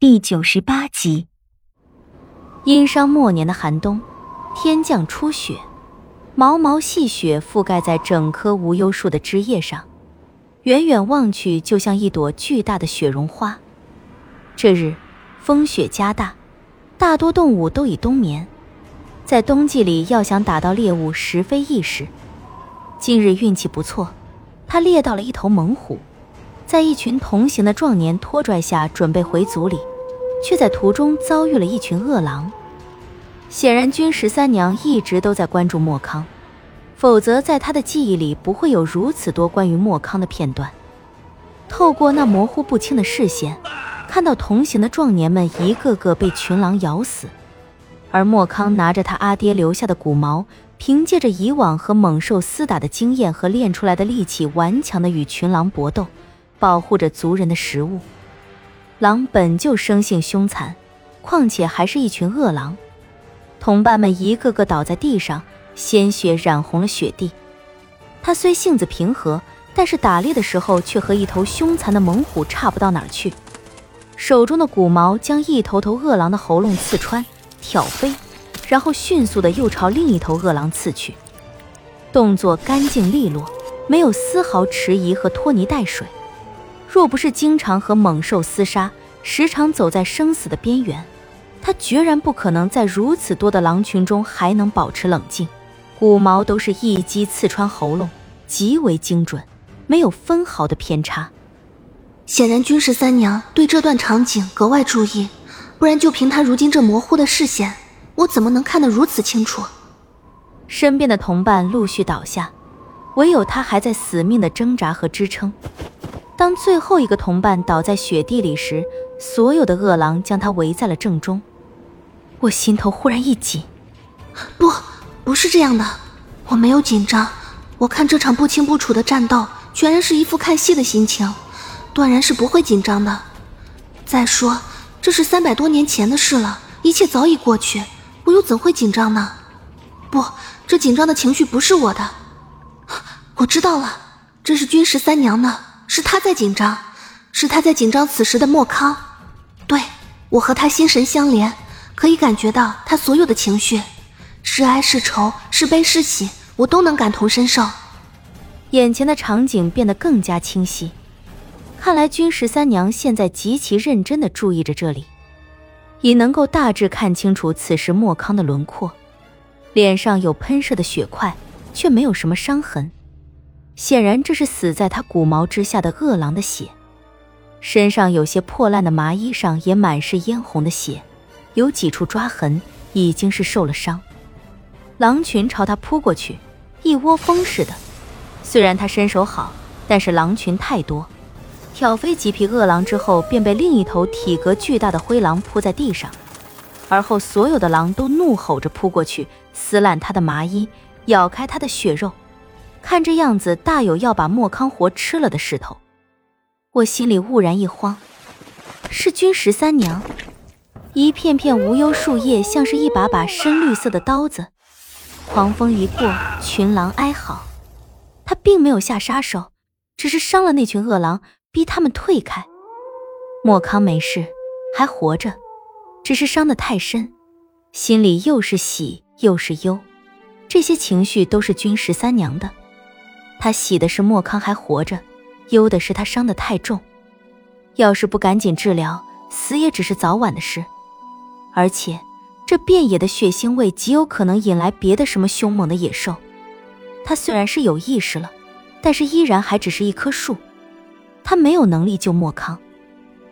第九十八集。殷商末年的寒冬，天降初雪，毛毛细雪覆盖在整棵无忧树的枝叶上，远远望去就像一朵巨大的雪绒花。这日，风雪加大，大多动物都已冬眠，在冬季里要想打到猎物实非易事。今日运气不错，他猎到了一头猛虎。在一群同行的壮年拖拽下，准备回族里，却在途中遭遇了一群恶狼。显然，君十三娘一直都在关注莫康，否则在她的记忆里不会有如此多关于莫康的片段。透过那模糊不清的视线，看到同行的壮年们一个个被群狼咬死，而莫康拿着他阿爹留下的骨矛，凭借着以往和猛兽厮打的经验和练出来的力气，顽强的与群狼搏斗。保护着族人的食物，狼本就生性凶残，况且还是一群恶狼。同伴们一个个倒在地上，鲜血染红了雪地。他虽性子平和，但是打猎的时候却和一头凶残的猛虎差不到哪儿去。手中的骨矛将一头头恶狼的喉咙刺穿、挑飞，然后迅速的又朝另一头恶狼刺去，动作干净利落，没有丝毫迟疑和拖泥带水。若不是经常和猛兽厮杀，时常走在生死的边缘，他决然不可能在如此多的狼群中还能保持冷静。骨毛都是一击刺穿喉咙，极为精准，没有分毫的偏差。显然，军师三娘对这段场景格外注意，不然就凭她如今这模糊的视线，我怎么能看得如此清楚？身边的同伴陆续倒下，唯有他还在死命的挣扎和支撑。当最后一个同伴倒在雪地里时，所有的恶狼将他围在了正中。我心头忽然一紧，不，不是这样的，我没有紧张。我看这场不清不楚的战斗，全然是一副看戏的心情，断然是不会紧张的。再说，这是三百多年前的事了，一切早已过去，我又怎会紧张呢？不，这紧张的情绪不是我的。我知道了，这是君十三娘的。是他在紧张，是他在紧张。此时的莫康，对我和他心神相连，可以感觉到他所有的情绪，是哀是愁，是悲是喜，我都能感同身受。眼前的场景变得更加清晰，看来君十三娘现在极其认真地注意着这里，已能够大致看清楚此时莫康的轮廓，脸上有喷射的血块，却没有什么伤痕。显然，这是死在他骨毛之下的恶狼的血。身上有些破烂的麻衣上也满是嫣红的血，有几处抓痕，已经是受了伤。狼群朝他扑过去，一窝蜂似的。虽然他身手好，但是狼群太多，挑飞几匹恶狼之后，便被另一头体格巨大的灰狼扑在地上。而后，所有的狼都怒吼着扑过去，撕烂他的麻衣，咬开他的血肉。看这样子，大有要把莫康活吃了的势头。我心里兀然一慌，是君十三娘。一片片无忧树叶像是一把把深绿色的刀子，狂风一过，群狼哀嚎。他并没有下杀手，只是伤了那群恶狼，逼他们退开。莫康没事，还活着，只是伤得太深，心里又是喜又是忧，这些情绪都是君十三娘的。他喜的是莫康还活着，忧的是他伤得太重。要是不赶紧治疗，死也只是早晚的事。而且，这遍野的血腥味极有可能引来别的什么凶猛的野兽。他虽然是有意识了，但是依然还只是一棵树。他没有能力救莫康，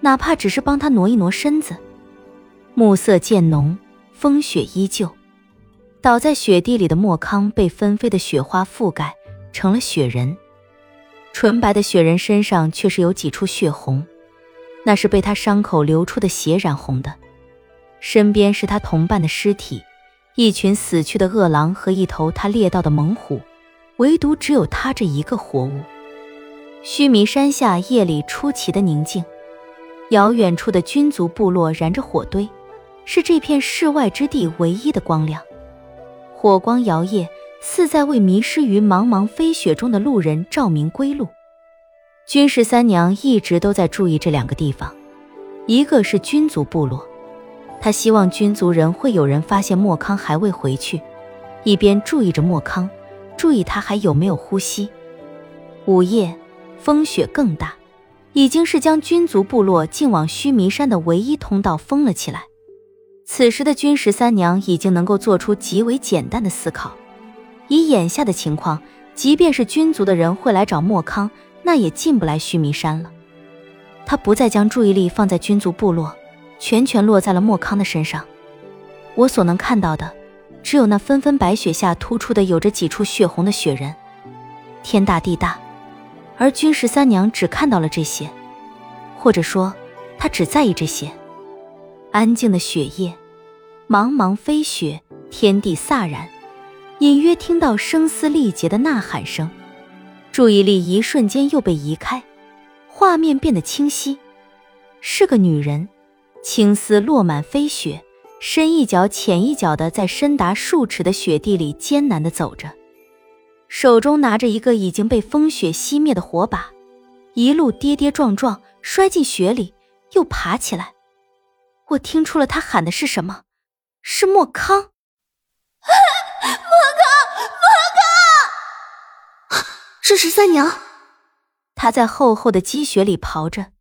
哪怕只是帮他挪一挪身子。暮色渐浓，风雪依旧。倒在雪地里的莫康被纷飞的雪花覆盖。成了雪人，纯白的雪人身上却是有几处血红，那是被他伤口流出的血染红的。身边是他同伴的尸体，一群死去的恶狼和一头他猎到的猛虎，唯独只有他这一个活物。须弥山下夜里出奇的宁静，遥远处的军族部落燃着火堆，是这片世外之地唯一的光亮。火光摇曳。似在为迷失于茫茫飞雪中的路人照明归路。君十三娘一直都在注意这两个地方，一个是军族部落，他希望军族人会有人发现莫康还未回去，一边注意着莫康，注意他还有没有呼吸。午夜，风雪更大，已经是将军族部落进往须弥山的唯一通道封了起来。此时的君十三娘已经能够做出极为简单的思考，以眼下的情况，即便是军族的人会来找莫康，那也进不来须弥山了。他不再将注意力放在军族部落，全权落在了莫康的身上。我所能看到的，只有那纷纷白雪下突出的有着几处血红的雪人。天大地大，而君十三娘只看到了这些，或者说，她只在意这些。安静的雪夜，茫茫飞雪，天地飒然，隐约听到声嘶力竭的呐喊声，注意力一瞬间又被移开。画面变得清晰，是个女人，青丝落满飞雪，深一脚浅一脚的在深达数尺的雪地里艰难的走着，手中拿着一个已经被风雪熄灭的火把，一路跌跌撞撞摔进雪里，又爬起来。我听出了他喊的是什么，是莫康，是十三娘。他在厚厚的积雪里刨着，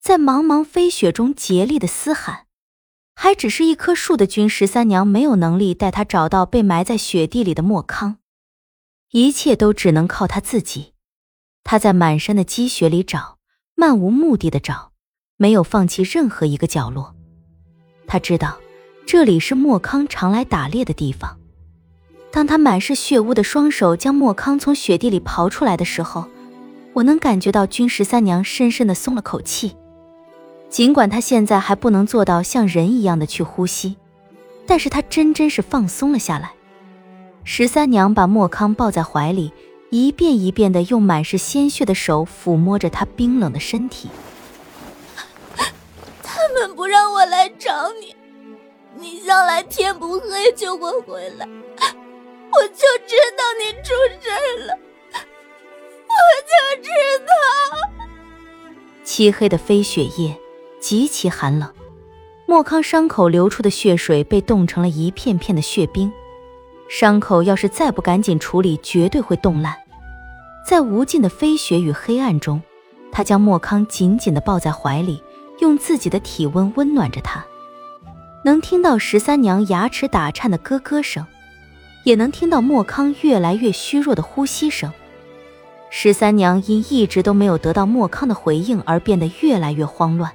在茫茫飞雪中竭力的嘶喊。还只是一棵树的君十三娘没有能力带他找到被埋在雪地里的莫康，一切都只能靠他自己。他在满山的积雪里找，漫无目的的找，没有放弃任何一个角落。他知道，这里是莫康常来打猎的地方。当他满是血污的双手将莫康从雪地里刨出来的时候。我能感觉到君十三娘深深的松了口气，尽管她现在还不能做到像人一样的去呼吸，但是她真真是放松了下来。十三娘把莫康抱在怀里，一遍一遍的用满是鲜血的手抚摸着他冰冷的身体。他们不让我来找你，你想来天不黑就会回来，我就知道你出事了。我就知道，漆黑的飞雪夜极其寒冷，莫康伤口流出的血水被冻成了一片片的血冰，伤口要是再不赶紧处理，绝对会冻烂。在无尽的飞雪与黑暗中，他将莫康紧紧地抱在怀里，用自己的体温温暖着他，能听到十三娘牙齿打颤的咯咯声，也能听到莫康越来越虚弱的呼吸声。十三娘因一直都没有得到莫康的回应而变得越来越慌乱，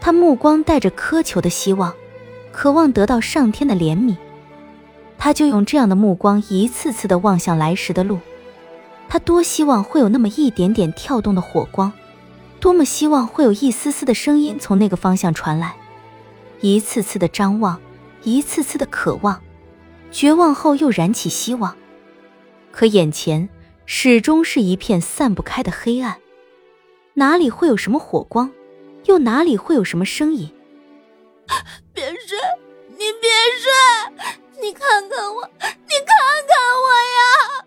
她目光带着苛求的希望，渴望得到上天的怜悯。她就用这样的目光一次次的望向来时的路，她多希望会有那么一点点跳动的火光，多么希望会有一丝丝的声音从那个方向传来，一次次的张望，一次次的渴望，绝望后又燃起希望。可眼前始终是一片散不开的黑暗。哪里会有什么火光又哪里会有什么声音？别睡你别睡你看看我你看看我呀！